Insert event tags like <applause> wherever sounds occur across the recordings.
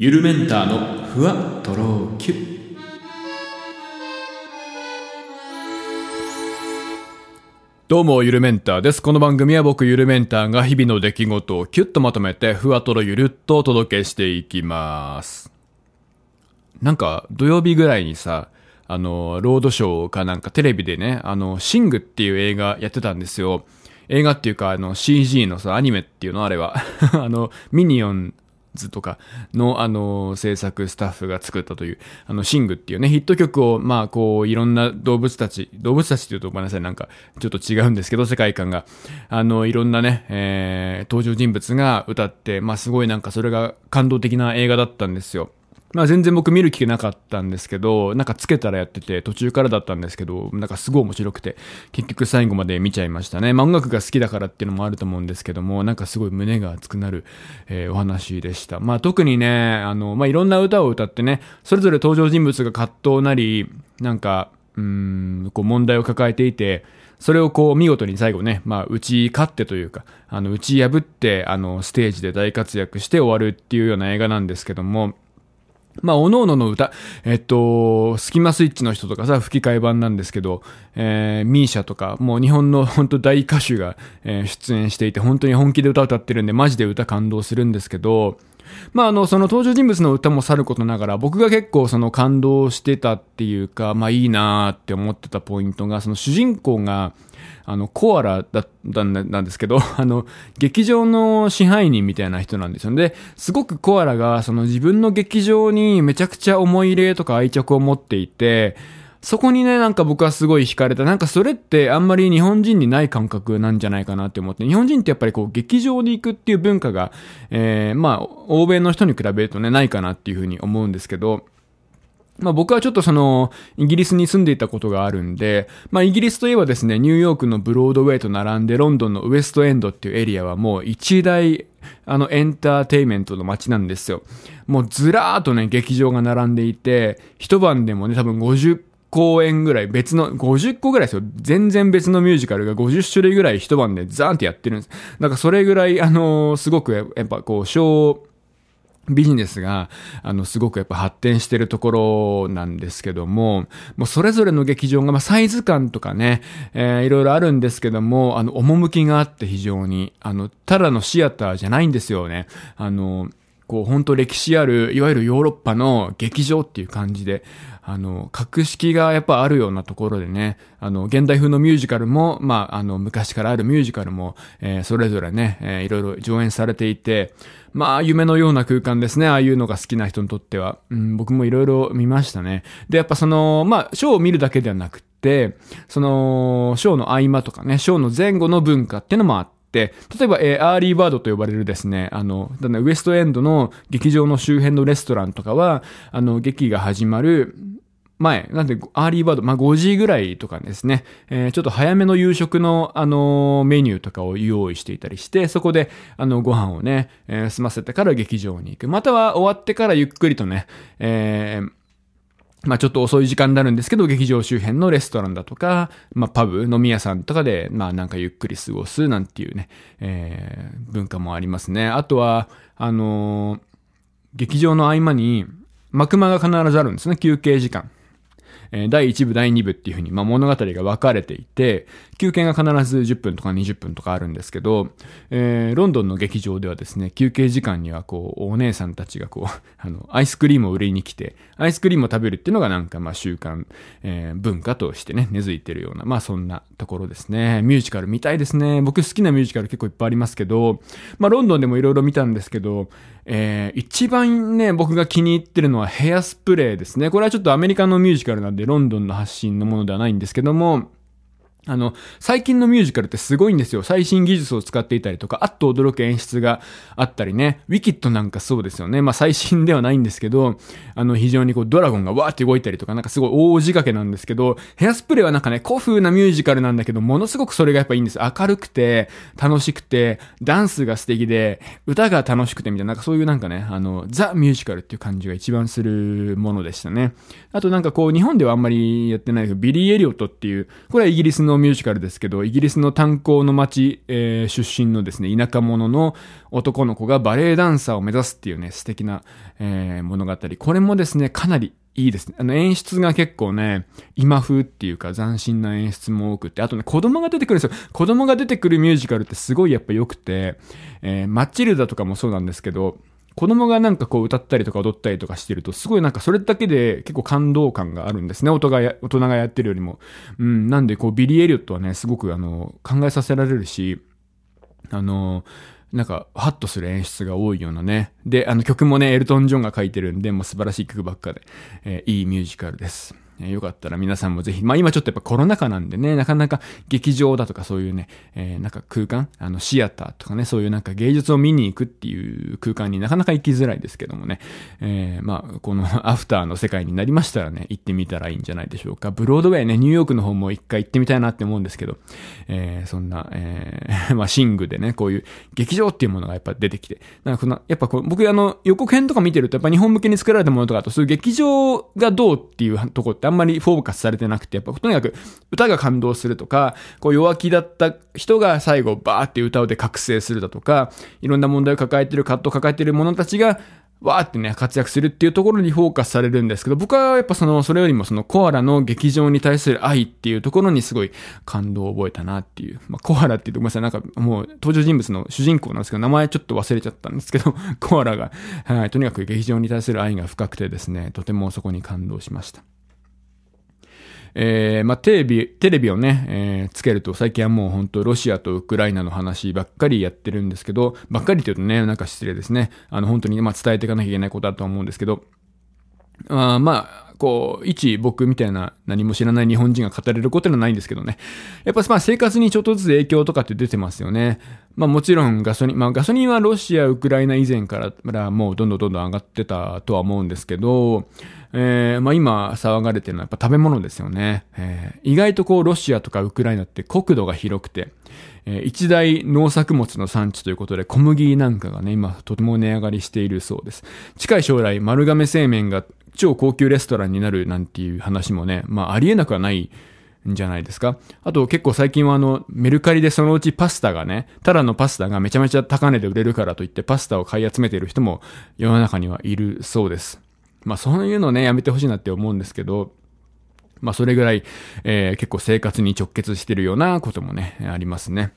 ゆるメンターのふわとろきゅどうも、ゆるメンターです。この番組は僕、ゆるメンターが日々の出来事をキュッとまとめて、ふわとろゆるっとお届けしていきます。なんか、土曜日ぐらいにさ、あの、ロードショーかなんかテレビでね、あの、シングっていう映画やってたんですよ。映画っていうか、あの、CG のさ、アニメっていうのあれは。<laughs> あの、ミニオンズとかの、あの、制作スタッフが作ったという、あの、シングっていうね、ヒット曲を、まあ、こう、いろんな動物たち、動物たちっていうとごめんなさい、なんか、ちょっと違うんですけど、世界観が。あの、いろんなね、えー、登場人物が歌って、まあ、すごいなんかそれが感動的な映画だったんですよ。まあ全然僕見る気なかったんですけど、なんかつけたらやってて途中からだったんですけど、なんかすごい面白くて、結局最後まで見ちゃいましたね。まあ音楽が好きだからっていうのもあると思うんですけども、なんかすごい胸が熱くなる、えーお話でした。まあ特にね、あの、まあいろんな歌を歌ってね、それぞれ登場人物が葛藤なり、なんか、うん、こう問題を抱えていて、それをこう見事に最後ね、まあ打ち勝ってというか、あの打ち破って、あのステージで大活躍して終わるっていうような映画なんですけども、まあ、おのおのの歌、えっと、スキマスイッチの人とかさ、吹き替え版なんですけど、えー、ミーシャとか、もう日本の <laughs> 本当大歌手が、えー出演していて、本当に本気で歌歌ってるんで、マジで歌感動するんですけど、まあ、あの、その登場人物の歌もさることながら、僕が結構その感動してたっていうか、まあいいなーって思ってたポイントが、その主人公が、あの、コアラだったんなんですけど、<laughs> あの、劇場の支配人みたいな人なんですよね。で、すごくコアラが、その自分の劇場にめちゃくちゃ思い入れとか愛着を持っていて、そこにね、なんか僕はすごい惹かれた。なんかそれってあんまり日本人にない感覚なんじゃないかなって思って。日本人ってやっぱりこう劇場に行くっていう文化が、えー、まあ、欧米の人に比べるとね、ないかなっていうふうに思うんですけど、まあ僕はちょっとその、イギリスに住んでいたことがあるんで、まあイギリスといえばですね、ニューヨークのブロードウェイと並んで、ロンドンのウエストエンドっていうエリアはもう一大、あの、エンターテイメントの街なんですよ。もうずらーっとね、劇場が並んでいて、一晩でもね、多分50公演ぐらい別の、50個ぐらいですよ。全然別のミュージカルが50種類ぐらい一晩でザーンってやってるんです。だかそれぐらい、あのーすごくやっぱこう、小、ビジネスが、あの、すごくやっぱ発展してるところなんですけども、もうそれぞれの劇場が、まあ、サイズ感とかね、えーいろいろあるんですけども、あの、趣があって非常に、あの、ただのシアターじゃないんですよね。あの、こう、本当歴史ある、いわゆるヨーロッパの劇場っていう感じで、あの、格式がやっぱあるようなところでね、あの、現代風のミュージカルも、まあ、あの、昔からあるミュージカルも、えーそれぞれね、えーいろいろ上演されていて、まあ、夢のような空間ですね。ああいうのが好きな人にとっては。うん、僕もいろいろ見ましたね。で、やっぱその、まあ、ショーを見るだけではなくて、その、ショーの合間とかね、ショーの前後の文化っていうのもあって、例えば、えー early bird と呼ばれるですね、あの、だんだんウエストエンドの劇場の周辺のレストランとかは、あの、劇が始まる、前、なんで、 early bird、まあ、5時ぐらいとかですね、えーちょっと早めの夕食の、あのーメニューとかを用意していたりして、そこで、あの、ご飯をね、えー済ませてから劇場に行く。または終わってからゆっくりとね、えーまあちょっと遅い時間になるんですけど、劇場周辺のレストランだとか、まあパブ、飲み屋さんとかで、まあなんかゆっくり過ごすなんていうね、えー文化もありますね。あとは、あのー劇場の合間に、幕間が必ずあるんですね、休憩時間。えー第1部、第2部っていう風に、まあ、物語が分かれていて、休憩が必ず10分とか20分とかあるんですけど、えーロンドンの劇場ではですね、休憩時間にはこう、お姉さんたちがこう、<laughs> あの、アイスクリームを売りに来て、アイスクリームを食べるっていうのがなんかまあ習慣、えー文化としてね、根付いてるような、まあそんなところですね。ミュージカル見たいですね。僕好きなミュージカル結構いっぱいありますけど、まあロンドンでもいろいろ見たんですけど、えー一番ね、僕が気に入ってるのはヘアスプレーですね。これはちょっとアメリカのミュージカルなんで、でロンドンの発信のものではないんですけども、あの、最近のミュージカルってすごいんですよ。最新技術を使っていたりとか、あっと驚く演出があったりね。ウィキッドなんかそうですよね。まあ最新ではないんですけど、あの、非常にこうドラゴンがわーって動いたりとか、なんかすごい大仕掛けなんですけど、ヘアスプレーはなんかね、古風なミュージカルなんだけど、ものすごくそれがやっぱいいんです。明るくて、楽しくて、ダンスが素敵で、歌が楽しくてみたいな、なんかそういうなんかね、あの、ザ・ミュージカルっていう感じが一番するものでしたね。あとなんかこう、日本ではあんまりやってないけど、ビリー・エリオットっていう、これはイギリスのミュージカルですけど、イギリスの炭鉱の町、えー、出身のですね、田舎者の男の子がバレエダンサーを目指すっていうね、素敵な、えー、物語。これもですね、かなりいいですね。あの演出が結構ね、今風っていうか斬新な演出も多くて、あとね、子供が出てくるんですよ。子供が出てくるミュージカルってすごいやっぱ良くて、えー、マッチルダとかもそうなんですけど、子供がなんかこう歌ったりとか踊ったりとかしてると、すごいなんかそれだけで結構感動感があるんですね。大人が大人がやってるよりも。うん、なんでこうビリー・エリオットはね、すごくあの、考えさせられるし、あの、なんか、ハッとする演出が多いようなね。で、あの曲もね、エルトン・ジョンが書いてるんで、もう素晴らしい曲ばっかで、えー、いいミュージカルです。えよかったら皆さんもぜひ、まあ今ちょっとやっぱコロナ禍なんでね、なかなか劇場だとかそういうね、えー、なんか空間、あのシアターとかね、そういうなんか芸術を見に行くっていう空間になかなか行きづらいですけどもね、えー、まあこの <laughs> アフターの世界になりましたらね、行ってみたらいいんじゃないでしょうか。ブロードウェイね、ニューヨークの方も一回行ってみたいなって思うんですけど、えー、そんな、えー、<laughs> まあシングでね、こういう劇場っていうものがやっぱ出てきて、なんかこの、やっぱこう僕あの予告編とか見てるとやっぱ日本向けに作られたものとかあとそういう劇場がどうっていうとこってあんまりフォーカスされてなくて、やっぱとにかく歌が感動するとか、こう弱気だった人が最後バーって歌うで覚醒するだとか、いろんな問題を抱えてる、葛藤を抱えてる者たちが、わーってね、活躍するっていうところにフォーカスされるんですけど、僕はやっぱその、それよりもそのコアラの劇場に対する愛っていうところにすごい感動を覚えたなっていう。まあ、コアラっていうとごめんなさい、なんかもう登場人物の主人公なんですけど、名前ちょっと忘れちゃったんですけど、コアラが、はい、とにかく劇場に対する愛が深くてですね、とてもそこに感動しました。えー、まあ、テレビ、テレビをね、えー、つけると最近はもう本当ロシアとウクライナの話ばっかりやってるんですけど、ばっかりって言うとね、なんか失礼ですね。あの、本当に、ま、伝えていかなきゃいけないことだと思うんですけど、あまあ、こう、一僕みたいな何も知らない日本人が語れることはないんですけどね。やっぱまあ生活にちょっとずつ影響とかって出てますよね。まあもちろんガソリン、まあガソリンはロシア、ウクライナ以前からもうどんどんどんどん上がってたとは思うんですけど、えー、まあ今騒がれてるのはやっぱ食べ物ですよね。えー、意外とこうロシアとかウクライナって国土が広くて、え、一大農作物の産地ということで小麦なんかがね、今とても値上がりしているそうです。近い将来丸亀製麺が超高級レストランになるなんていう話もね、まあありえなくはないんじゃないですか。あと結構最近はあの、メルカリでそのうちパスタがね、ただのパスタがめちゃめちゃ高値で売れるからといってパスタを買い集めている人も世の中にはいるそうです。まあそういうのね、やめてほしいなって思うんですけど、まあそれぐらい、えー、結構生活に直結してるようなこともね、ありますね。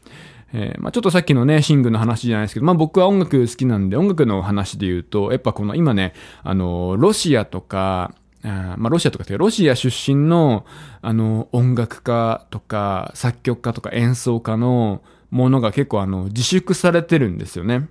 えー、まあちょっとさっきのね、シングの話じゃないですけど、まあ僕は音楽好きなんで、音楽の話で言うと、やっぱこの今ね、あの、ロシアとか、あまあロシアとかってロシア出身の、あの、音楽家とか、作曲家とか演奏家のものが結構あの、自粛されてるんですよね。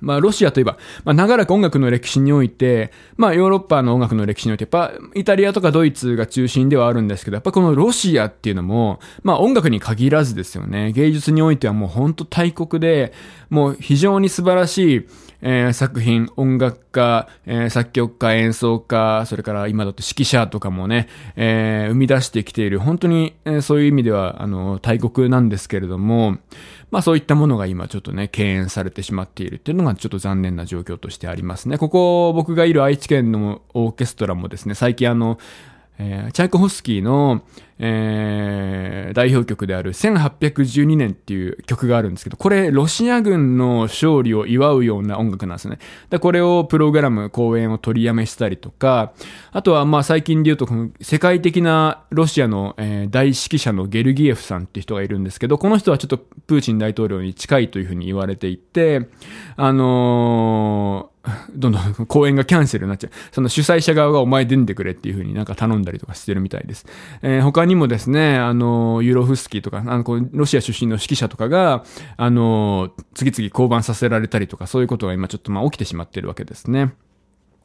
まあ、ロシアといえば、まあ、長らく音楽の歴史において、まあ、ヨーロッパの音楽の歴史において、やっぱ、イタリアとかドイツが中心ではあるんですけど、やっぱこのロシアっていうのも、まあ、音楽に限らずですよね。芸術においてはもう本当大国で、もう非常に素晴らしい、えー、作品、音楽家、えー、作曲家、演奏家、それから今だと指揮者とかもね、えー、生み出してきている、本当に、えー、そういう意味では、あの、大国なんですけれども、まあそういったものが今ちょっとね、敬遠されてしまっているっていうのがちょっと残念な状況としてありますね。ここ僕がいる愛知県のオーケストラもですね、最近あの、えー、チャイコフスキーの、えー、代表曲である1812年っていう曲があるんですけど、これロシア軍の勝利を祝うような音楽なんですね。で、これをプログラム、公演を取りやめしたりとか、あとはまあ最近で言うとこの世界的なロシアの、えー、大指揮者のゲルギエフさんっていう人がいるんですけど、この人はちょっとプーチン大統領に近いというふうに言われていて、あのーどんどん公演がキャンセルになっちゃう。その主催者側がお前出んでくれっていう風になんか頼んだりとかしてるみたいです。えー、他にもですね、あの、ユーロフスキーとか、あの、ロシア出身の指揮者とかが、あの、次々降板させられたりとか、そういうことが今ちょっとまあ起きてしまってるわけですね。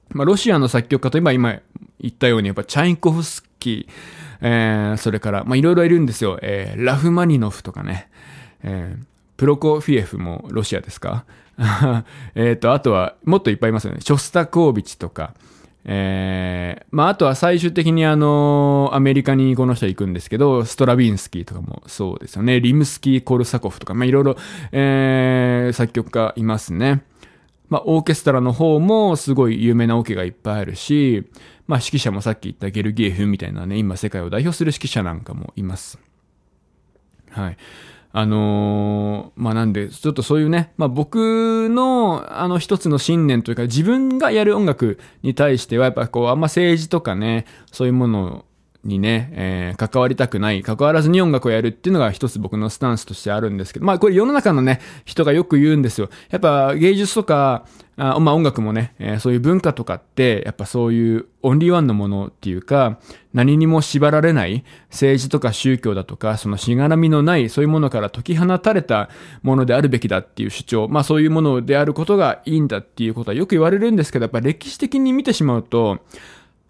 まあ、ロシアの作曲家と今、今言ったように、やっぱチャインコフスキー、えー、それから、まあ、いろいろいるんですよ。えー、ラフマニノフとかね、えー、プロコフィエフもロシアですか？<laughs> えっと、あとは、もっといっぱいいますよね。ショスタコービチとか、えー、まあ、あとは最終的にあの、アメリカにこの人行くんですけど、ストラビンスキーとかもそうですよね。リムスキー・コルサコフとか、まあ、いろいろ、えー、作曲家いますね。まあ、オーケストラの方もすごい有名なオケがいっぱいあるし、まあ、指揮者もさっき言ったゲルギエフみたいなね、今世界を代表する指揮者なんかもいます。はい。あのー、まあ、なんで、ちょっとそういうね、まあ、僕の、あの、一つの信念というか、自分がやる音楽に対しては、やっぱこう、あんま政治とかね、そういうものにね、えー、関わりたくない、関わらずに音楽をやるっていうのが一つ僕のスタンスとしてあるんですけど、まあこれ世の中のね、人がよく言うんですよ。やっぱ芸術とか、あまあ音楽もね、えー、そういう文化とかって、やっぱそういうオンリーワンのものっていうか、何にも縛られない政治とか宗教だとか、そのしがらみのないそういうものから解き放たれたものであるべきだっていう主張、まあそういうものであることがいいんだっていうことはよく言われるんですけど、やっぱ歴史的に見てしまうと、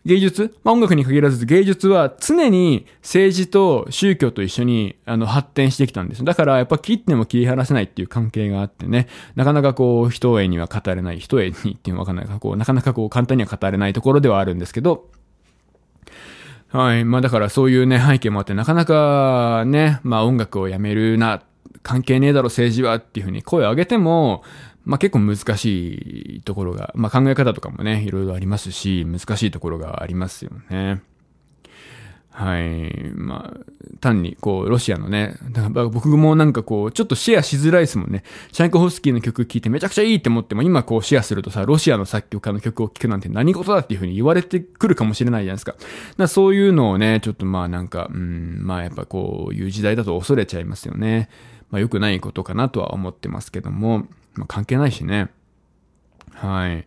芸術、まあ、音楽に限らず芸術は常に政治と宗教と一緒にあの発展してきたんです。だからやっぱ切っても切り離せないっていう関係があってね、なかなかこう一重には語れない、一重にっていうのはわかんない。か、こうなかなかこう簡単には語れないところではあるんですけど、はい。まあだからそういうね、背景もあって、なかなかね、まあ音楽をやめるな、関係ねえだろ政治はっていうふうに声を上げても、まあ結構難しいところが、まあ考え方とかもね、いろいろありますし、難しいところがありますよね。はい。まあ、単に、こう、ロシアのね、だから僕もなんかこう、ちょっとシェアしづらいですもんね。チャイコフスキーの曲聴いてめちゃくちゃいいって思っても、今こうシェアするとさ、ロシアの作曲家の曲を聴くなんて何事だっていう風に言われてくるかもしれないじゃないですか。だそういうのをね、ちょっとまあなんか、うん、まあやっぱこういう時代だと恐れちゃいますよね。まあ良くないことかなとは思ってますけども、まあ、関係ないしね。はい。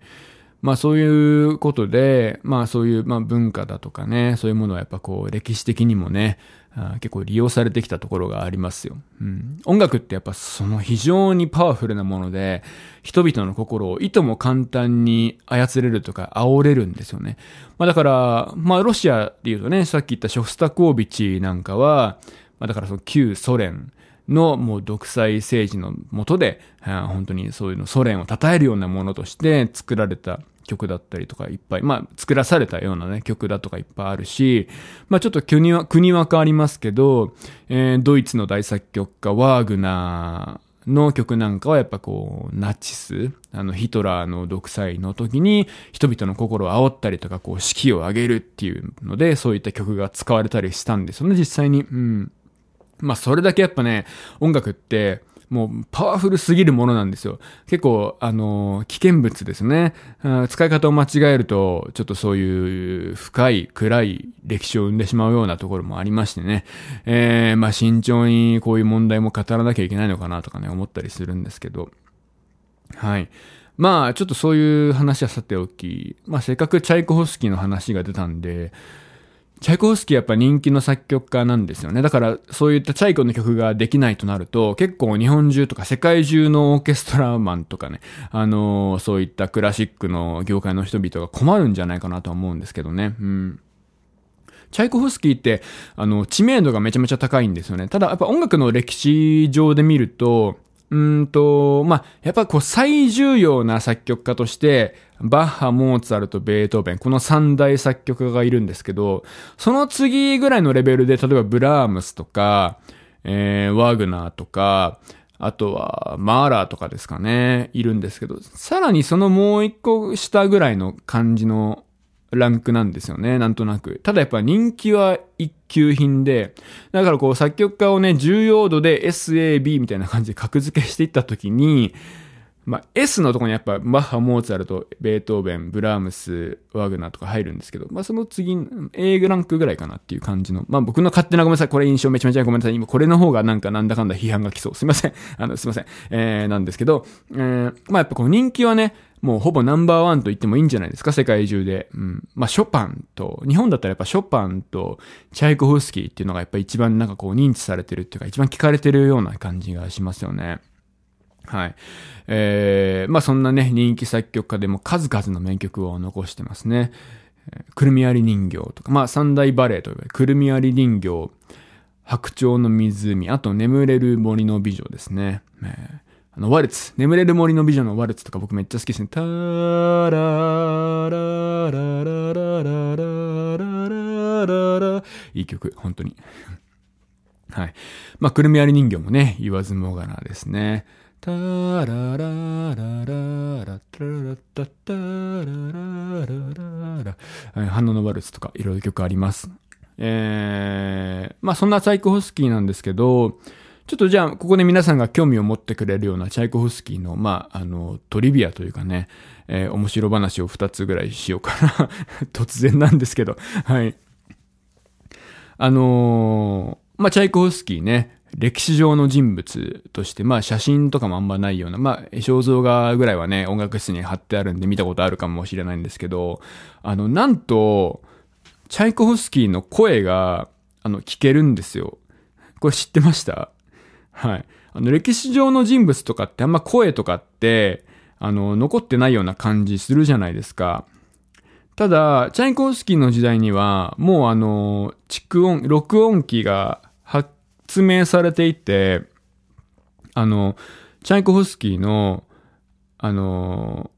まあそういうことで、まあそういう、まあ、文化だとかね、そういうものはやっぱこう歴史的にもね、結構利用されてきたところがありますよ、うん。音楽ってやっぱその非常にパワフルなもので、人々の心をいとも簡単に操れるとか煽れるんですよね。まあだから、まあロシアで言うとね、さっき言ったショフスタコービチなんかは、まあだからその旧ソ連、のもう独裁政治のもとで、本当にそういうのソ連を称えるようなものとして作られた曲だったりとかいっぱい、まあ作らされたようなね曲だとかいっぱいあるし、まあちょっと国は、国は変わりますけど、えー、ドイツの大作曲家ワーグナーの曲なんかはやっぱこう、ナチス、あのヒトラーの独裁の時に人々の心を煽ったりとかこう士気を上げるっていうので、そういった曲が使われたりしたんですよね、実際に。うん。まあそれだけやっぱね、音楽ってもうパワフルすぎるものなんですよ。結構、あの、危険物ですね。使い方を間違えると、ちょっとそういう深い、暗い歴史を生んでしまうようなところもありましてね。えー、まあ慎重にこういう問題も語らなきゃいけないのかなとかね、思ったりするんですけど。はい。まあ、ちょっとそういう話はさておき、まあせっかくチャイコフスキーの話が出たんで、チャイコフスキーやっぱ人気の作曲家なんですよね。だからそういったチャイコの曲ができないとなると、結構日本中とか世界中のオーケストラマンとかね、あのー、そういったクラシックの業界の人々が困るんじゃないかなと思うんですけどね。うん。チャイコフスキーって、あの、知名度がめちゃめちゃ高いんですよね。ただ、やっぱ音楽の歴史上で見ると、うんと、まあ、やっぱこう最重要な作曲家として、バッハ、モーツァルト、ベートーベン、この三大作曲家がいるんですけど、その次ぐらいのレベルで、例えばブラームスとか、えー、ワーグナーとか、あとは、マーラーとかですかね、いるんですけど、さらにそのもう一個下ぐらいの感じのランクなんですよね、なんとなく。ただやっぱ人気は一級品で、だからこう作曲家をね、重要度で SAB みたいな感じで格付けしていったときに、まあ、S のところにやっぱバッハ、モーツァルト、ベートーベン、ブラームス、ワグナーとか入るんですけど、まあその次、A グランクぐらいかなっていう感じの、まあ僕の勝手なごめんなさい、これ印象めちゃめちゃごめんなさい、今これの方がなんかなんだかんだ批判が来そう。すいません。あの、すいません。えー、なんですけど、えー、まあやっぱこの人気はね、もうほぼナンバーワンと言ってもいいんじゃないですか、世界中で。うん。まあ、ショパンと、日本だったらやっぱショパンとチャイコフスキーっていうのがやっぱ一番なんかこう認知されてるっていうか一番聞かれてるような感じがしますよね。はい。えー、まあそんなね、人気作曲家でも数々の名曲を残してますね。くるみ割り人形とか、まあ三大バレエと呼ばれるくるみ割り人形、白鳥の湖、あと眠れる森の美女ですね。えーあの、ワルツ。眠れる森の美女のワルツとか僕めっちゃ好きですね。タララララララララララいい曲、本当に。はい。まあ、くるみ割り人形もね、言わずもがなですね。タラララララタラタタラララララ花のワルツとかいろいろ曲あります。えー、まあそんなサイクホスキーなんですけど、ちょっとじゃあ、ここで皆さんが興味を持ってくれるようなチャイコフスキーの、まあ、あの、トリビアというかね、えー、面白話を2つぐらいしようかな。突然なんですけど、はい。あのー、まあ、チャイコフスキーね、歴史上の人物として、まあ写真とかもあんまないような、まあ肖像画ぐらいはね、音楽室に貼ってあるんで見たことあるかもしれないんですけど、あの、なんと、チャイコフスキーの声が、あの、聞けるんですよ。これ知ってました？はい。あの、歴史上の人物とかってあんま声とかって、あの、残ってないような感じするじゃないですか。ただ、チャイコフスキーの時代には、もうあの、蓄音、録音機が発明されていて、あの、チャイコフスキーの、あの、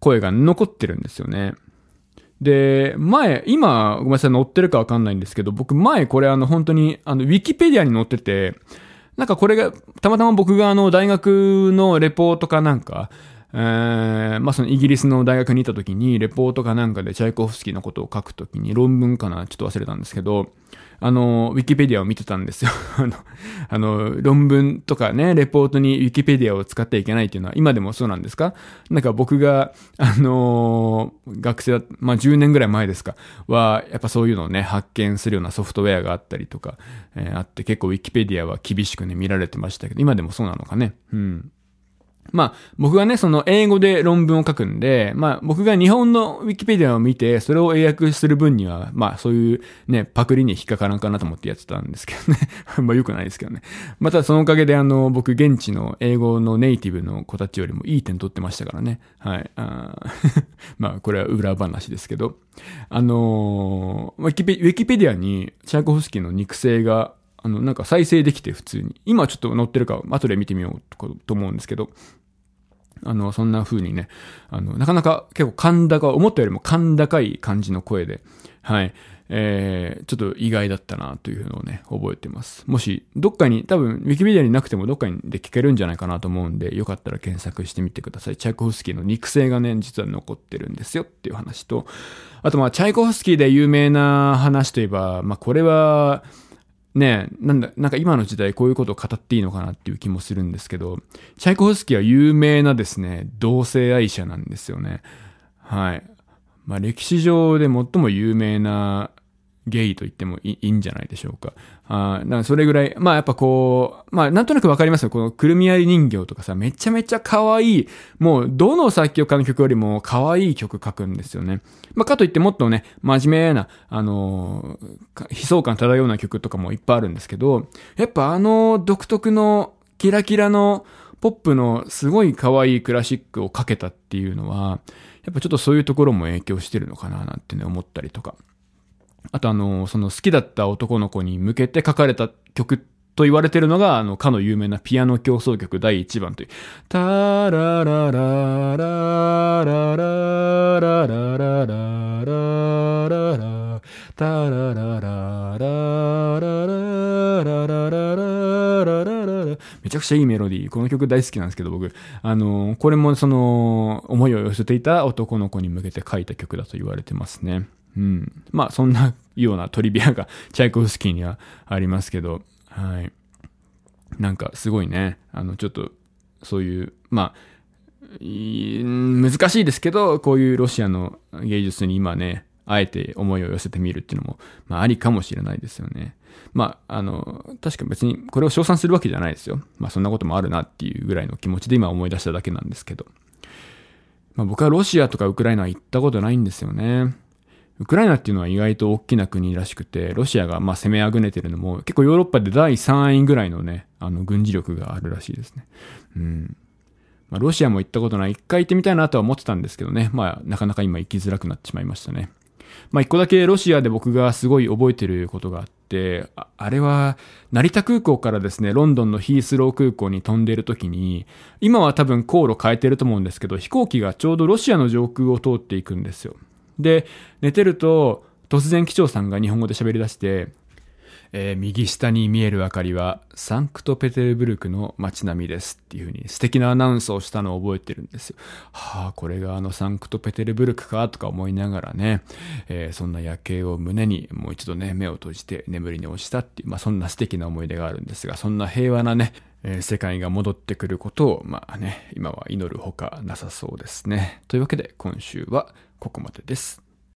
声が残ってるんですよね。で、前、今、ごめんなさい、載ってるかわかんないんですけど、僕前これあの本当に、あの、ウィキペディアに載ってて、なんかこれが、たまたま僕があの、大学のレポートかなんか、えー、まあそのイギリスの大学にいた時に、レポートかなんかでチャイコフスキーのことを書くときに、論文かなちょっと忘れたんですけど、あの、ウィキペディアを見てたんですよ。<laughs> あの、あの、論文とかね、レポートにウィキペディアを使ってはいけないっていうのは、今でもそうなんですか？なんか僕が、あの学生だ、まあ、10年ぐらい前ですか、は、やっぱそういうのをね、発見するようなソフトウェアがあったりとか、えー、あって、結構ウィキペディアは厳しくね、見られてましたけど、今でもそうなのかね？うん。まあ、僕がね、その英語で論文を書くんで、まあ、僕が日本のウィキペディアを見て、それを英訳する分には、まあ、そういうね、パクリに引っかからんかなと思ってやってたんですけどね。<laughs> まあ、良くないですけどね。また、そのおかげで、あの、僕、現地の英語のネイティブの子たちよりもいい点取ってましたからね。はい。あ <laughs> まあ、これは裏話ですけど。あのウィキペ、ウィキペディアに、チャーコフスキーの肉声があの、なんか再生できて普通に。今ちょっと載ってるか、後で見てみようと思うんですけど、あの、そんな風にね、あの、なかなか結構甲高、思ったよりも甲高い感じの声で、はい、えー、ちょっと意外だったなというのをね、覚えてます。もし、どっかに、多分、ウィキペディアになくてもどっかにで聞けるんじゃないかなと思うんで、よかったら検索してみてください。チャイコフスキーの肉声がね、実は残ってるんですよっていう話と、あとまあ、チャイコフスキーで有名な話といえば、まあ、これは、ねえなんだ、なんか今の時代こういうことを語っていいのかなっていう気もするんですけど、チャイコフスキーは有名なですね、同性愛者なんですよね。はい。まあ歴史上で最も有名なゲイと言ってもいいんじゃないでしょうか。あだからそれぐらい、まあやっぱこう、まあなんとなくわかりますよ。このくるみ割り人形とかさ、めちゃめちゃ可愛い、もうどの作曲家の曲よりも可愛い曲書くんですよね。まあかといってもっとね、真面目な、あのー、悲壮感漂うような曲とかもいっぱいあるんですけど、やっぱあの独特のキラキラのポップのすごい可愛いクラシックをかけたっていうのは、やっぱちょっとそういうところも影響してるのかななんてね思ったりとか。あとあの、その好きだった男の子に向けて書かれた曲と言われてるのが、あの、かの有名なピアノ競争曲第1番という。タラララララララララララララタララララララララララめちゃくちゃいいメロディー。この曲大好きなんですけど、僕。あの、これもその、思いを寄せていた男の子に向けて書いた曲だと言われてますね。うん。まあ、そんなようなトリビアがチャイコフスキーにはありますけど、はい。なんかすごいね、あの、ちょっと、そういう、まあ、難しいですけど、こういうロシアの芸術に今ね、あえて思いを寄せてみるっていうのも、まあ、ありかもしれないですよね。まあ、あの、確か別にこれを称賛するわけじゃないですよ。まあ、そんなこともあるなっていうぐらいの気持ちで今思い出しただけなんですけど。まあ、僕はロシアとかウクライナは行ったことないんですよね。ウクライナっていうのは意外と大きな国らしくて、ロシアがまあ攻めあぐねてるのも、結構ヨーロッパで第3位ぐらいのね、あの軍事力があるらしいですね。うん。まあ、ロシアも行ったことない。一回行ってみたいなとは思ってたんですけどね。まあ、なかなか今行きづらくなってしまいましたね。まあ、一個だけロシアで僕がすごい覚えてることがあって、ああれは、成田空港からですね、ロンドンのヒースロー空港に飛んでいる時に、今は多分航路変えてると思うんですけど、飛行機がちょうどロシアの上空を通っていくんですよ。で、寝てると、突然機長さんが日本語で喋り出して、えー、右下に見える明かりはサンクトペテルブルクの街並みですっていう風に素敵なアナウンスをしたのを覚えてるんですよ。はあ、これがあのサンクトペテルブルクかとか思いながらね、えー、そんな夜景を胸にもう一度ね、目を閉じて眠りに落ちたっていう、まあそんな素敵な思い出があるんですが、そんな平和なね、えー、世界が戻ってくることを、まあね、今は祈るほかなさそうですね。というわけで今週はここまでです。